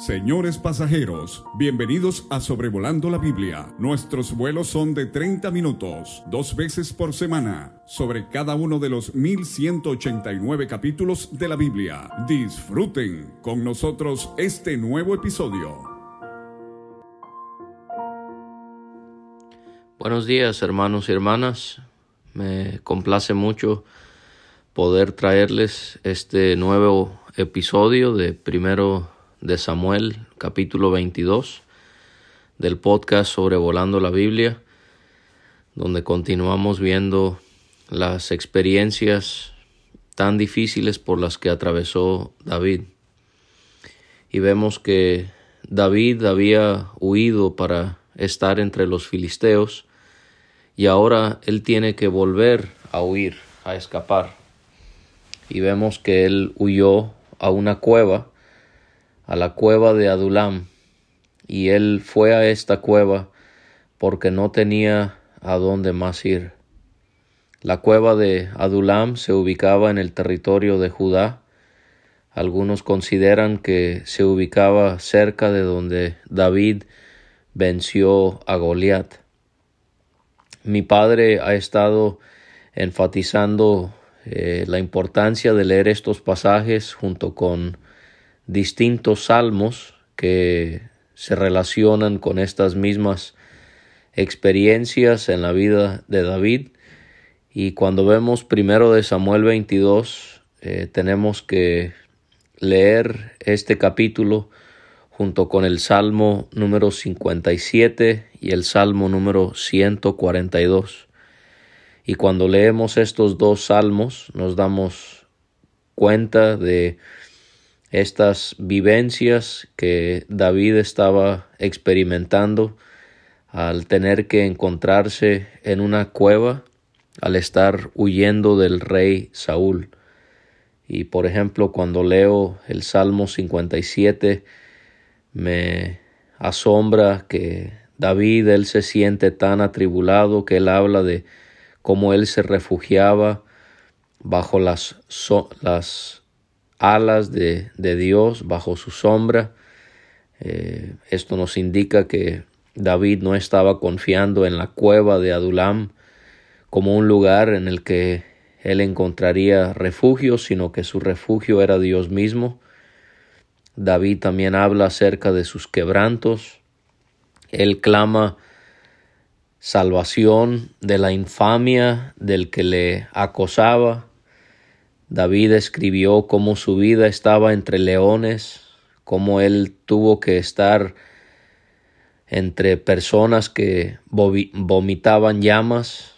Señores pasajeros, bienvenidos a Sobrevolando la Biblia. Nuestros vuelos son de 30 minutos, dos veces por semana, sobre cada uno de los 1189 capítulos de la Biblia. Disfruten con nosotros este nuevo episodio. Buenos días hermanos y hermanas. Me complace mucho poder traerles este nuevo episodio de primero de Samuel, capítulo 22, del podcast Sobrevolando la Biblia, donde continuamos viendo las experiencias tan difíciles por las que atravesó David. Y vemos que David había huido para estar entre los filisteos y ahora él tiene que volver a huir, a escapar. Y vemos que él huyó a una cueva a la cueva de Adulam, y él fue a esta cueva porque no tenía a dónde más ir. La cueva de Adulam se ubicaba en el territorio de Judá. Algunos consideran que se ubicaba cerca de donde David venció a Goliat. Mi padre ha estado enfatizando eh, la importancia de leer estos pasajes junto con distintos salmos que se relacionan con estas mismas experiencias en la vida de David. Y cuando vemos primero de Samuel 22, eh, tenemos que leer este capítulo junto con el Salmo número 57 y el Salmo número 142. Y cuando leemos estos dos salmos nos damos cuenta de estas vivencias que David estaba experimentando al tener que encontrarse en una cueva al estar huyendo del rey Saúl. Y por ejemplo, cuando leo el Salmo 57, me asombra que David, él se siente tan atribulado que él habla de cómo él se refugiaba bajo las, las alas de, Dios, bajo su sombra. Eh, esto nos indica que David no estaba confiando en la cueva de Adulam como un lugar en el que él encontraría refugio, sino que su refugio era Dios mismo. David también habla acerca de sus quebrantos. Él clama salvación de la infamia del que le acosaba. David escribió cómo su vida estaba entre leones, cómo él tuvo que estar entre personas que vomitaban llamas.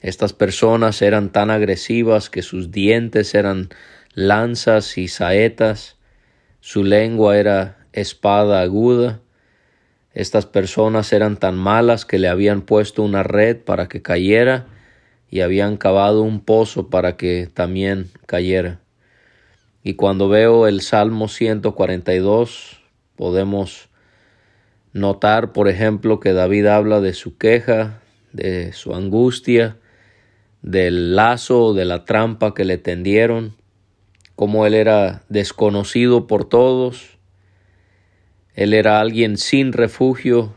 Estas personas eran tan agresivas que sus dientes eran lanzas y saetas, su lengua era espada aguda. Estas personas eran tan malas que le habían puesto una red para que cayera y habían cavado un pozo para que también cayera. Y cuando veo el Salmo 142, podemos notar, por ejemplo, que David habla de su queja, de su angustia, del lazo, de la trampa que le tendieron, como él era desconocido por todos, él era alguien sin refugio,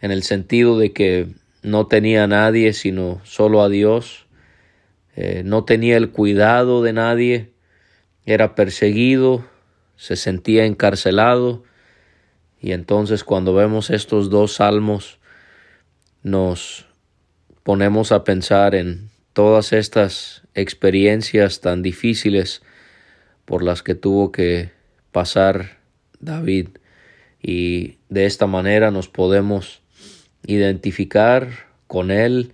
en el sentido de que no tenía a nadie sino solo a Dios, eh, no tenía el cuidado de nadie, era perseguido, se sentía encarcelado, y entonces cuando vemos estos dos salmos nos ponemos a pensar en todas estas experiencias tan difíciles por las que tuvo que pasar David. Y de esta manera nos podemos identificar con Él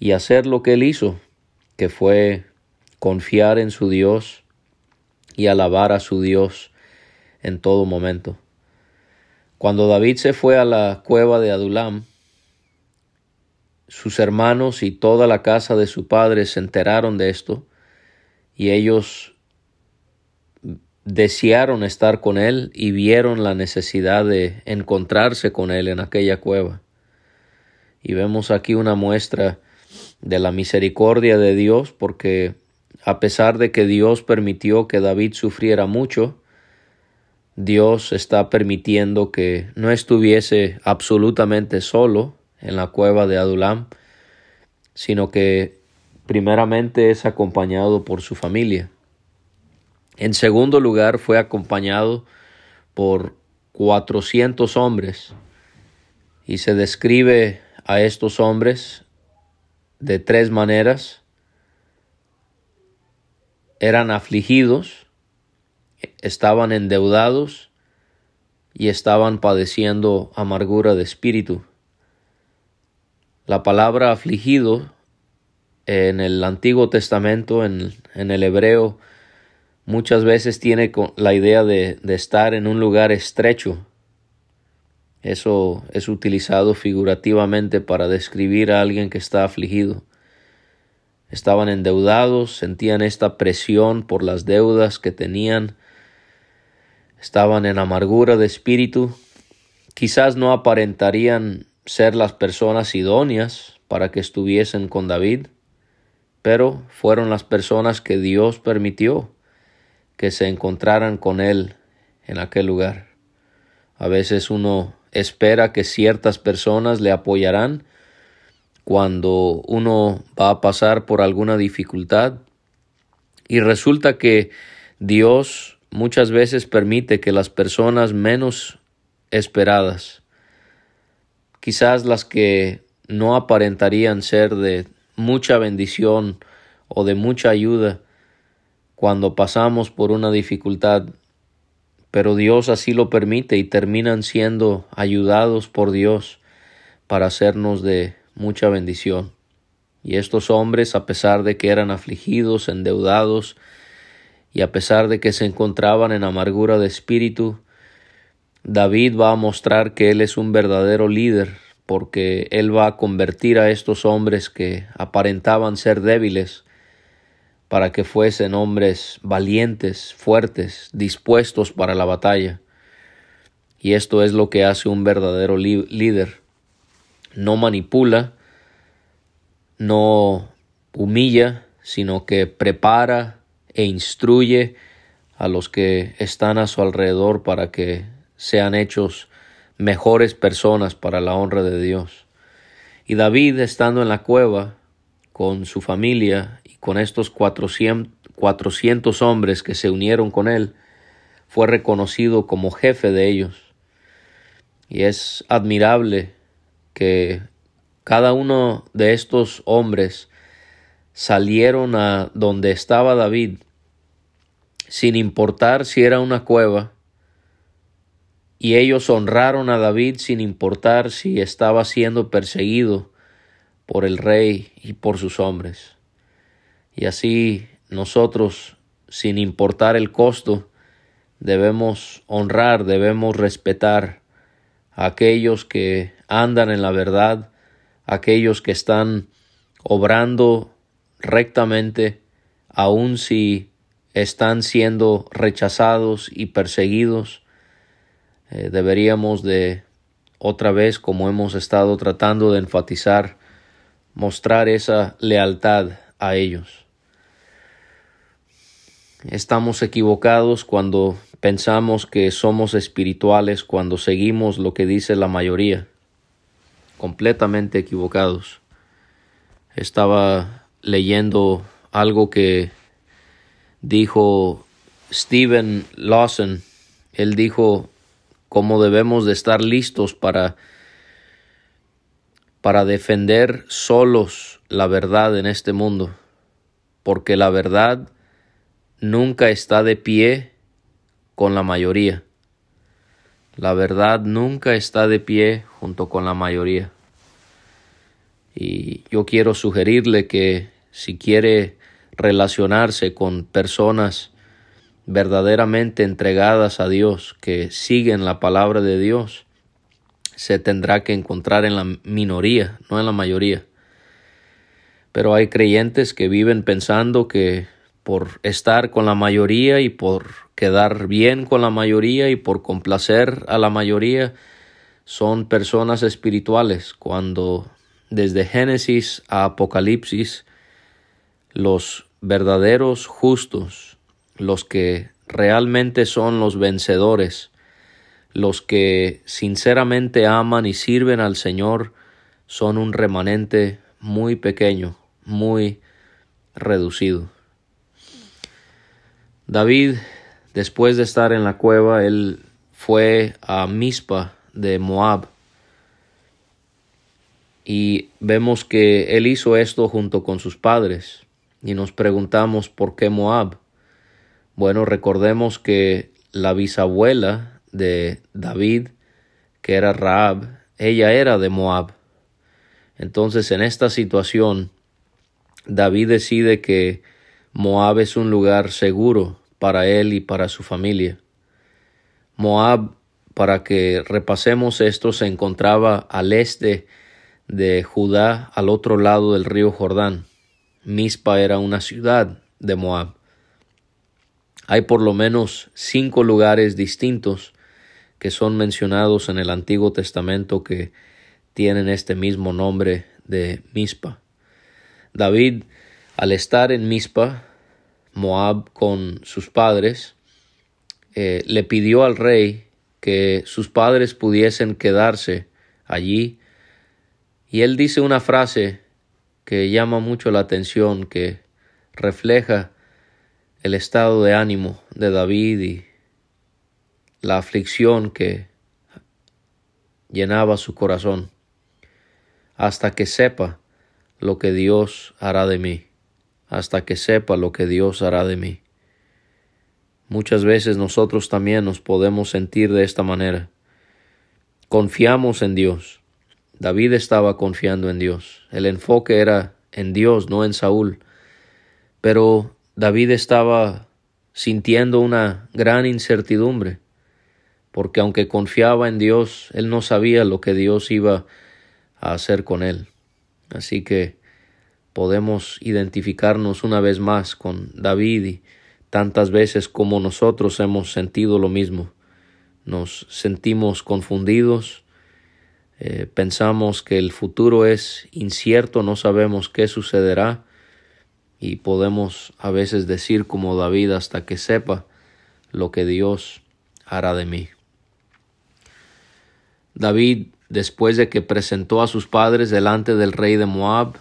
y hacer lo que Él hizo, que fue confiar en su Dios y alabar a su Dios en todo momento. Cuando David se fue a la cueva de Adulam, sus hermanos y toda la casa de su padre se enteraron de esto y ellos desearon estar con él y vieron la necesidad de encontrarse con él en aquella cueva. Y vemos aquí una muestra de la misericordia de Dios porque a pesar de que Dios permitió que David sufriera mucho, Dios está permitiendo que no estuviese absolutamente solo en la cueva de Adulam, sino que primeramente es acompañado por su familia. En segundo lugar, fue acompañado por cuatrocientos hombres y se describe a estos hombres de tres maneras. Eran afligidos, estaban endeudados y estaban padeciendo amargura de espíritu. La palabra afligido en el Antiguo Testamento, en, el hebreo, muchas veces tiene la idea de, de estar en un lugar estrecho. Eso es utilizado figurativamente para describir a alguien que está afligido. Estaban endeudados, sentían esta presión por las deudas que tenían, estaban en amargura de espíritu, quizás no aparentarían ser las personas idóneas para que estuviesen con David, pero fueron las personas que Dios permitió que se encontraran con él en aquel lugar. A veces uno espera que ciertas personas le apoyarán. Cuando uno va a pasar por alguna dificultad y resulta que Dios muchas veces permite que las personas menos esperadas, quizás las que no aparentarían ser de mucha bendición o de mucha ayuda cuando pasamos por una dificultad, pero Dios así lo permite y terminan siendo ayudados por Dios para hacernos de mucha bendición. Y estos hombres, a pesar de que eran afligidos, endeudados, y a pesar de que se encontraban en amargura de espíritu, David va a mostrar que él es un verdadero líder, porque él va a convertir a estos hombres que aparentaban ser débiles para que fuesen hombres valientes, fuertes, dispuestos para la batalla. Y esto es lo que hace un verdadero líder. No manipula, no humilla, sino que prepara e instruye a los que están a su alrededor para que sean hechos mejores personas para la honra de Dios. Y David, estando en la cueva con su familia con estos cuatrocientos hombres que se unieron con él, fue reconocido como jefe de ellos. Y es admirable que cada uno de estos hombres salieron a donde estaba David sin importar si era una cueva, y ellos honraron a David sin importar si estaba siendo perseguido por el rey y por sus hombres. Y así nosotros, sin importar el costo, debemos honrar, debemos respetar a aquellos que andan en la verdad, aquellos que están obrando rectamente, aun si están siendo rechazados y perseguidos. Eh, deberíamos de otra vez, como hemos estado tratando de enfatizar, mostrar esa lealtad a ellos. Estamos equivocados cuando pensamos que somos espirituales, cuando seguimos lo que dice la mayoría. Completamente equivocados. Estaba leyendo algo que dijo Stephen Lawson, él dijo cómo debemos de estar listos para para defender solos la verdad en este mundo, porque la verdad nunca está de pie con la mayoría. La verdad nunca está de pie junto con la mayoría. Y yo quiero sugerirle que si quiere relacionarse con personas verdaderamente entregadas a Dios, que siguen la palabra de Dios, se tendrá que encontrar en la minoría, no en la mayoría. Pero hay creyentes que viven pensando que por estar con la mayoría y por quedar bien con la mayoría y por complacer a la mayoría, son personas espirituales, cuando desde Génesis a Apocalipsis los verdaderos justos, los que realmente son los vencedores, los que sinceramente aman y sirven al Señor, son un remanente muy pequeño, muy reducido. David, después de estar en la cueva, él fue a Mispa de Moab. Y vemos que él hizo esto junto con sus padres. Y nos preguntamos por qué Moab. Bueno, recordemos que la bisabuela de David, que era Raab, ella era de Moab. Entonces, en esta situación, David decide que Moab es un lugar seguro para él y para su familia. Moab, para que repasemos esto, se encontraba al este de Judá, al otro lado del río Jordán. Mispa era una ciudad de Moab. Hay por lo menos cinco lugares distintos que son mencionados en el Antiguo Testamento que tienen este mismo nombre de Mispa. David, al estar en Mispa, Moab con sus padres, eh, le pidió al rey que sus padres pudiesen quedarse allí. Y él dice una frase que llama mucho la atención, que refleja el estado de ánimo de David y la aflicción que llenaba su corazón, hasta que sepa lo que Dios hará de mí, hasta que sepa lo que Dios hará de mí. Muchas veces nosotros también nos podemos sentir de esta manera. Confiamos en Dios. David estaba confiando en Dios. El enfoque era en Dios, no en Saúl. Pero David estaba sintiendo una gran incertidumbre, porque aunque confiaba en Dios, él no sabía lo que Dios iba a hacer con él. Así que podemos identificarnos una vez más con David y tantas veces como nosotros hemos sentido lo mismo. Nos sentimos confundidos, eh, pensamos que el futuro es incierto, no sabemos qué sucederá y podemos a veces decir como David hasta que sepa lo que Dios hará de mí. David, después de que presentó a sus padres delante del rey de Moab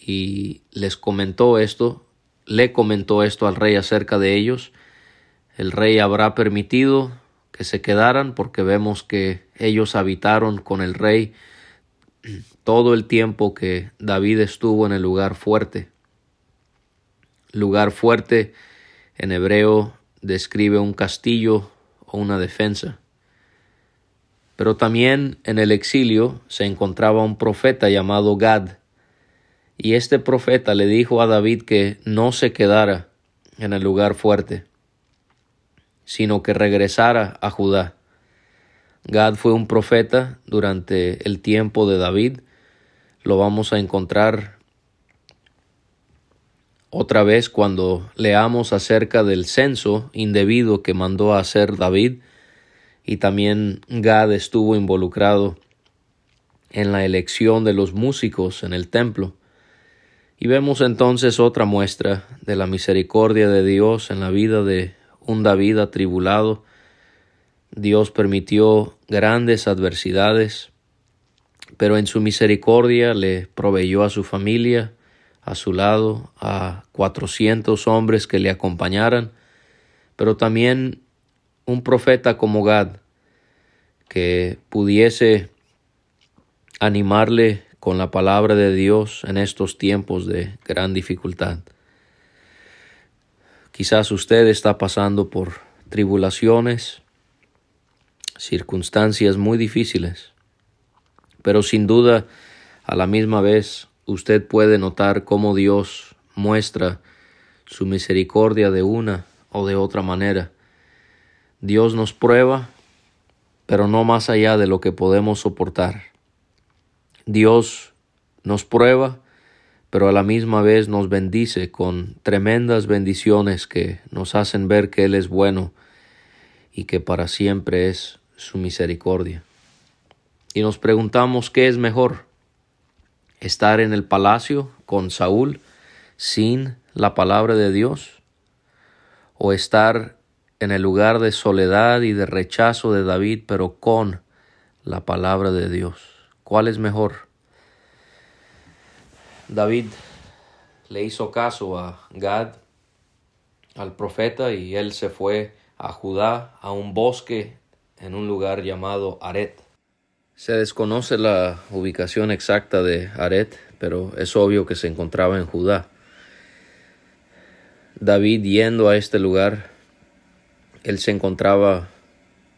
y les comentó esto, le comentó esto al rey acerca de ellos, el rey habrá permitido que se quedaran porque vemos que ellos habitaron con el rey todo el tiempo que David estuvo en el lugar fuerte. Lugar fuerte en hebreo describe un castillo o una defensa. Pero también en el exilio se encontraba un profeta llamado Gad, y este profeta le dijo a David que no se quedara en el lugar fuerte, sino que regresara a Judá. Gad fue un profeta durante el tiempo de David. Lo vamos a encontrar otra vez cuando leamos acerca del censo indebido que mandó a hacer David y también Gad estuvo involucrado en la elección de los músicos en el templo. Y vemos entonces otra muestra de la misericordia de Dios en la vida de un David atribulado. Dios permitió grandes adversidades, pero en su misericordia le proveyó a su familia, a su lado, a cuatrocientos hombres que le acompañaran, pero también un profeta como Gad, que pudiese animarle con la palabra de Dios en estos tiempos de gran dificultad. Quizás usted está pasando por tribulaciones, circunstancias muy difíciles, pero sin duda a la misma vez usted puede notar cómo Dios muestra su misericordia de una o de otra manera. Dios nos prueba, pero no más allá de lo que podemos soportar. Dios nos prueba, pero a la misma vez nos bendice con tremendas bendiciones que nos hacen ver que Él es bueno y que para siempre es su misericordia. Y nos preguntamos qué es mejor, estar en el palacio con Saúl sin la palabra de Dios o estar en el lugar de soledad y de rechazo de David, pero con la palabra de Dios. ¿Cuál es mejor? David le hizo caso a Gad, al profeta, y él se fue a Judá, a un bosque en un lugar llamado Aret. Se desconoce la ubicación exacta de Aret, pero es obvio que se encontraba en Judá. David yendo a este lugar, él se encontraba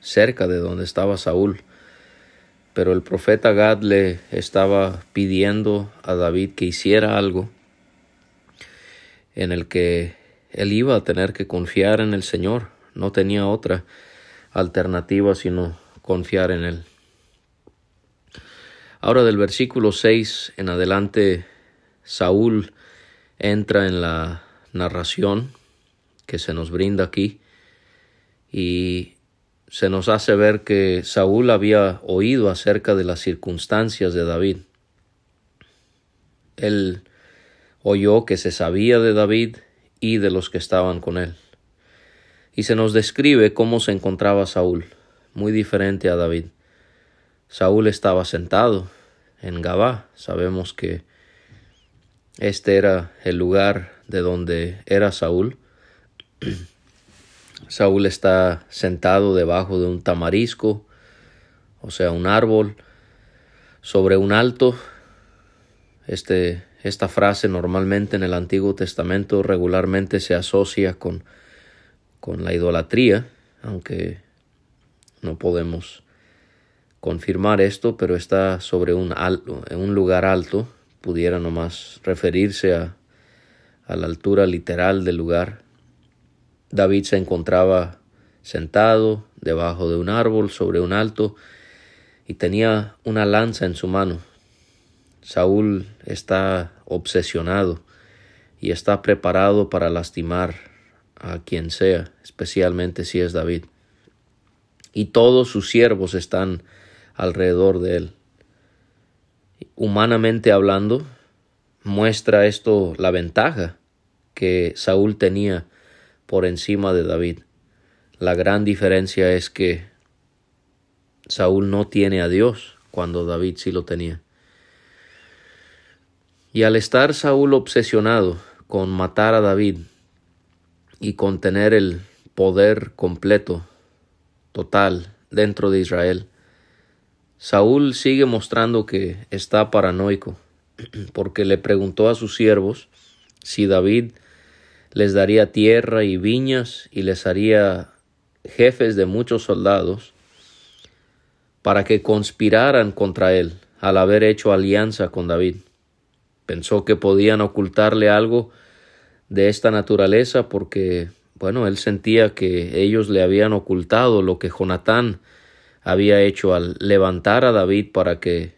cerca de donde estaba Saúl, pero el profeta Gad le estaba pidiendo a David que hiciera algo en el que él iba a tener que confiar en el Señor, no tenía otra alternativa sino confiar en Él. Ahora del versículo 6 en adelante, Saúl entra en la narración que se nos brinda aquí y se nos hace ver que Saúl había oído acerca de las circunstancias de David. Él oyó que se sabía de David y de los que estaban con él. Y se nos describe cómo se encontraba Saúl, muy diferente a David. Saúl estaba sentado en Gabá. Sabemos que este era el lugar de donde era Saúl. Saúl está sentado debajo de un tamarisco, o sea, un árbol, sobre un alto. Este, esta frase normalmente en el Antiguo Testamento regularmente se asocia con, con la idolatría, aunque no podemos confirmar esto, pero está sobre un, alto, en un lugar alto, pudiera nomás referirse a, a la altura literal del lugar. David se encontraba sentado debajo de un árbol sobre un alto y tenía una lanza en su mano. Saúl está obsesionado y está preparado para lastimar a quien sea, especialmente si es David. Y todos sus siervos están alrededor de él. Humanamente hablando, muestra esto la ventaja que Saúl tenía por encima de David. La gran diferencia es que Saúl no tiene a Dios cuando David sí lo tenía. Y al estar Saúl obsesionado con matar a David y con tener el poder completo, total, dentro de Israel, Saúl sigue mostrando que está paranoico, porque le preguntó a sus siervos si David les daría tierra y viñas y les haría jefes de muchos soldados para que conspiraran contra él al haber hecho alianza con David. Pensó que podían ocultarle algo de esta naturaleza porque, bueno, él sentía que ellos le habían ocultado lo que Jonatán había hecho al levantar a David para que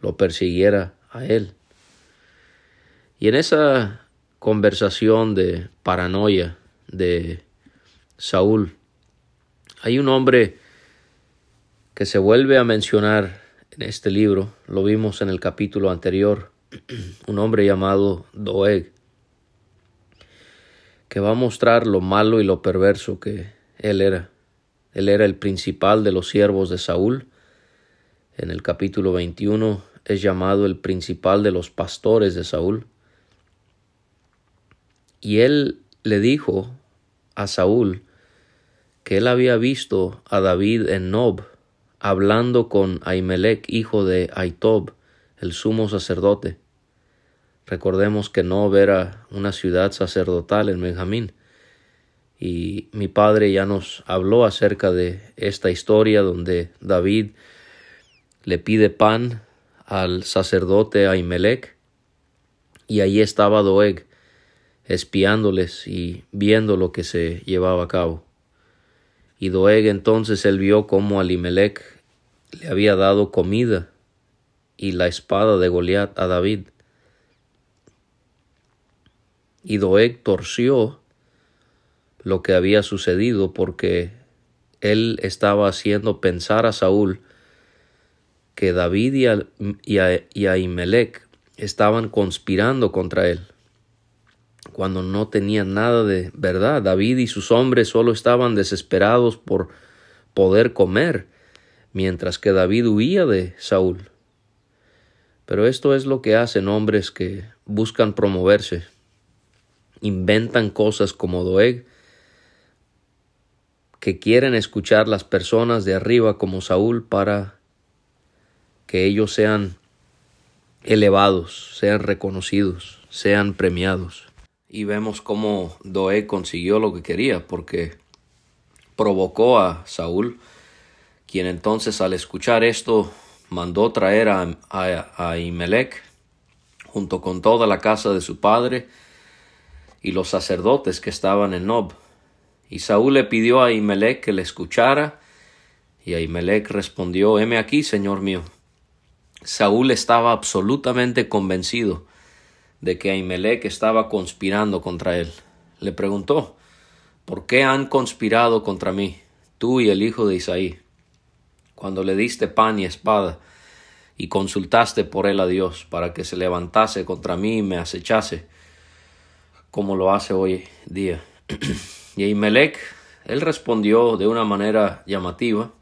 lo persiguiera a él. Y en esa conversación de paranoia de Saúl, hay un hombre que se vuelve a mencionar en este libro, lo vimos en el capítulo anterior, un hombre llamado Doeg, que va a mostrar lo malo y lo perverso que él era. Él era el principal de los siervos de Saúl. En el capítulo 21 es llamado el principal de los pastores de Saúl. Y él le dijo a Saúl que él había visto a David en Nob hablando con Ahimelech, hijo de Aitob, el sumo sacerdote. Recordemos que Nob era una ciudad sacerdotal en Benjamín y mi padre ya nos habló acerca de esta historia donde David le pide pan al sacerdote Ahimelech y allí estaba Doeg espiándoles y viendo lo que se llevaba a cabo. Y Doeg entonces él vio cómo Ahimelech le había dado comida y la espada de Goliat a David. Y Doeg torció lo que había sucedido porque él estaba haciendo pensar a Saúl que David y, a, estaban conspirando contra él. Cuando no tenían nada de verdad. David y sus hombres solo estaban desesperados por poder comer, mientras que David huía de Saúl. Pero esto es lo que hacen hombres que buscan promoverse, inventan cosas como Doeg, que quieren escuchar las personas de arriba como Saúl para que ellos sean elevados, sean reconocidos, sean premiados. Y vemos cómo Doeg consiguió lo que quería, porque provocó a Saúl, quien entonces al escuchar esto mandó traer a, a, Imelec junto con toda la casa de su padre y los sacerdotes que estaban en Nob. Y Saúl le pidió a Imelec que le escuchara, y Ahimelech respondió, heme aquí, señor mío. Saúl estaba absolutamente convencido de que Ahimelech estaba conspirando contra él. Le preguntó, ¿por qué han conspirado contra mí, tú y el hijo de Isaí? Cuando le diste pan y espada, y consultaste por él a Dios para que se levantase contra mí y me acechase, como lo hace hoy día. y Ahimelech, él respondió de una manera llamativa,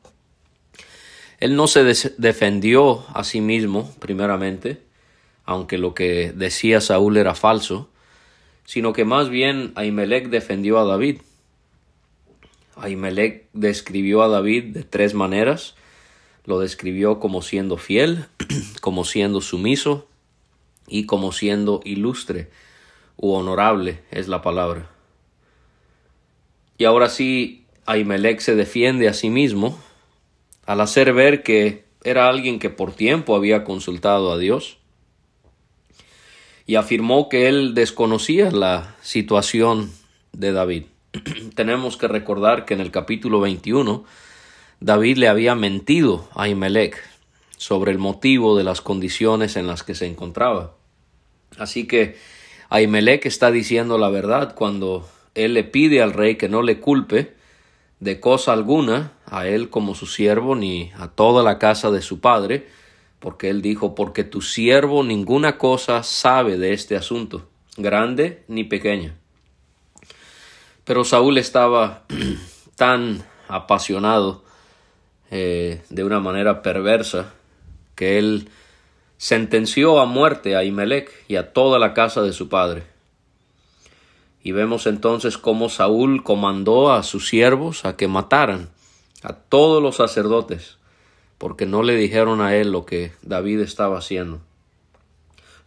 él no se defendió a sí mismo, primeramente, aunque lo que decía Saúl era falso, sino que más bien Ahimelech defendió a David. Ahimelech describió a David de tres maneras. Lo describió como siendo fiel, como siendo sumiso y como siendo ilustre u honorable es la palabra. Y ahora sí, Ahimelech se defiende a sí mismo al hacer ver que era alguien que por tiempo había consultado a Dios y afirmó que él desconocía la situación de David. Tenemos que recordar que en el capítulo 21 David le había mentido a Imelec sobre el motivo de las condiciones en las que se encontraba. Así que Ahimelech está diciendo la verdad cuando él le pide al rey que no le culpe de cosa alguna a él como su siervo ni a toda la casa de su padre, porque él dijo, porque tu siervo ninguna cosa sabe de este asunto, grande ni pequeña. Pero Saúl estaba tan apasionado eh, de una manera perversa que él sentenció a muerte a Imelec y a toda la casa de su padre. Y vemos entonces cómo Saúl comandó a sus siervos a que mataran a todos los sacerdotes, porque no le dijeron a él lo que David estaba haciendo.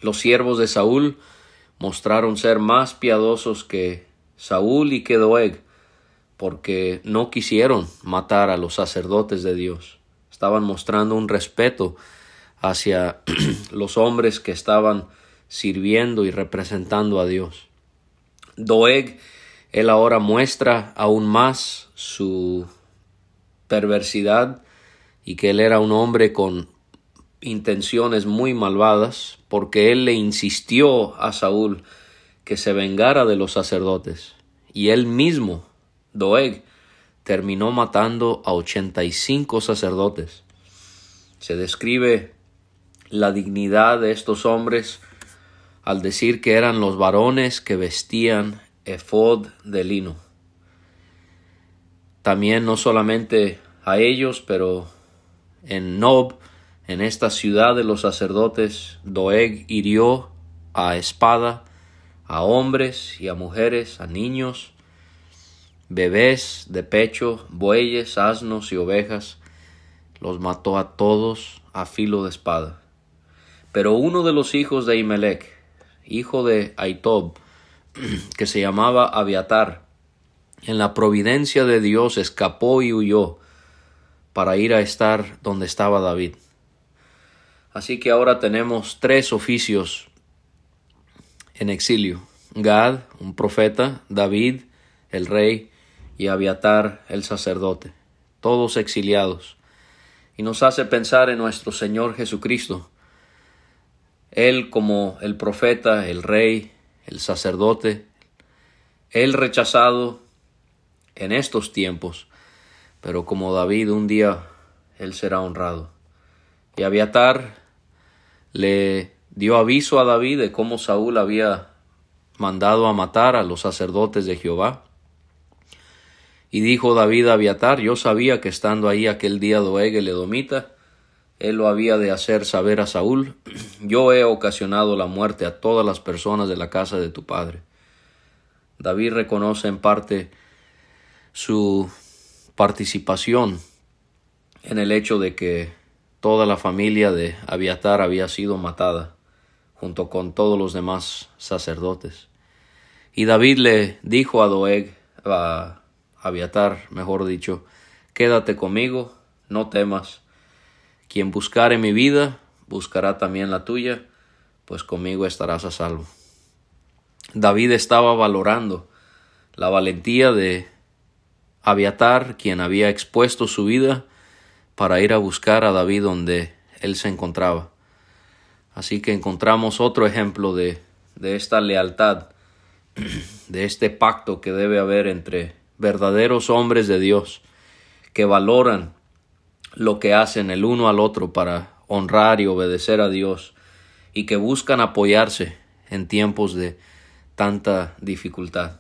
Los siervos de Saúl mostraron ser más piadosos que Saúl y que Doeg, porque no quisieron matar a los sacerdotes de Dios. Estaban mostrando un respeto hacia los hombres que estaban sirviendo y representando a Dios. Doeg, él ahora muestra aún más su perversidad y que él era un hombre con intenciones muy malvadas, porque él le insistió a Saúl que se vengara de los sacerdotes, y él mismo, Doeg, terminó matando a ochenta y cinco sacerdotes. Se describe la dignidad de estos hombres al decir que eran los varones que vestían efod de lino. También no solamente a ellos, pero en Nob, en esta ciudad de los sacerdotes, Doeg hirió a espada a hombres y a mujeres, a niños, bebés de pecho, bueyes, asnos y ovejas, los mató a todos a filo de espada. Pero uno de los hijos de Imelec, hijo de Aitob, que se llamaba Abiatar, en la providencia de Dios escapó y huyó para ir a estar donde estaba David. Así que ahora tenemos tres oficios en exilio. Gad, un profeta, David, el rey, y Abiatar, el sacerdote, todos exiliados. Y nos hace pensar en nuestro Señor Jesucristo, él como el profeta, el rey, el sacerdote, él rechazado en estos tiempos, pero como David un día él será honrado. Y Abiatar le dio aviso a David de cómo Saúl había mandado a matar a los sacerdotes de Jehová. Y dijo David a Abiatar, yo sabía que estando ahí aquel día Doeg el Edomita, él lo había de hacer saber a Saúl, yo he ocasionado la muerte a todas las personas de la casa de tu padre. David reconoce en parte su participación en el hecho de que toda la familia de Abiatar había sido matada, junto con todos los demás sacerdotes. Y David le dijo a Doeg, a Abiatar, mejor dicho, quédate conmigo, no temas. Quien buscare mi vida, buscará también la tuya, pues conmigo estarás a salvo. David estaba valorando la valentía de Abiatar, quien había expuesto su vida para ir a buscar a David donde él se encontraba. Así que encontramos otro ejemplo de, de esta lealtad, de este pacto que debe haber entre verdaderos hombres de Dios que valoran lo que hacen el uno al otro para honrar y obedecer a Dios y que buscan apoyarse en tiempos de tanta dificultad.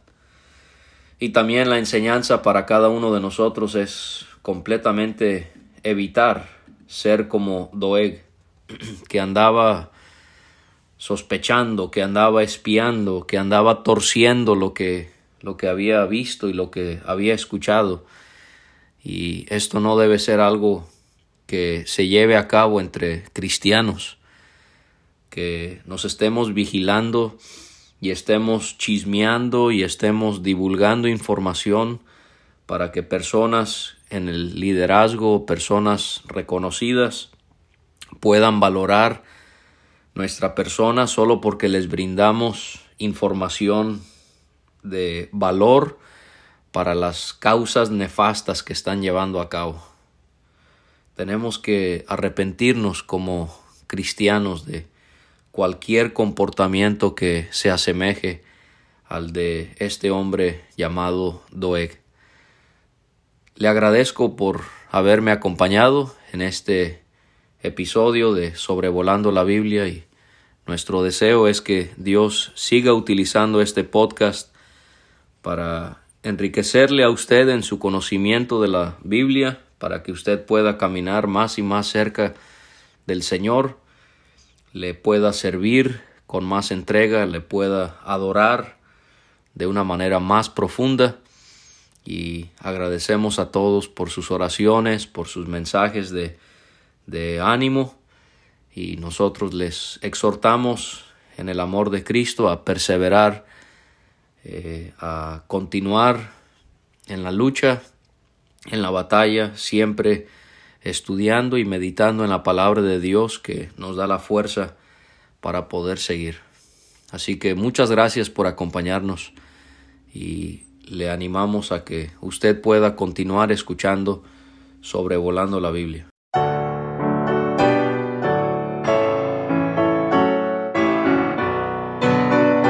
Y también la enseñanza para cada uno de nosotros es completamente evitar ser como Doeg, que andaba sospechando, que andaba espiando, que andaba torciendo lo que lo que había visto y lo que había escuchado. Y esto no debe ser algo que se lleve a cabo entre cristianos, que nos estemos vigilando y estemos chismeando y estemos divulgando información para que personas en el liderazgo, personas reconocidas, puedan valorar nuestra persona solo porque les brindamos información de valor para las causas nefastas que están llevando a cabo. Tenemos que arrepentirnos como cristianos de cualquier comportamiento que se asemeje al de este hombre llamado Doeg. Le agradezco por haberme acompañado en este episodio de Sobrevolando la Biblia y nuestro deseo es que Dios siga utilizando este podcast para enriquecerle a usted en su conocimiento de la Biblia, para que usted pueda caminar más y más cerca del Señor, le pueda servir con más entrega, le pueda adorar de una manera más profunda. Y agradecemos a todos por sus oraciones, por sus mensajes de, de ánimo. Y nosotros les exhortamos en el amor de Cristo a perseverar eh, a continuar en la lucha, en la batalla, siempre estudiando y meditando en la palabra de Dios que nos da la fuerza para poder seguir. Así que muchas gracias por acompañarnos y le animamos a que usted pueda continuar escuchando sobrevolando la Biblia.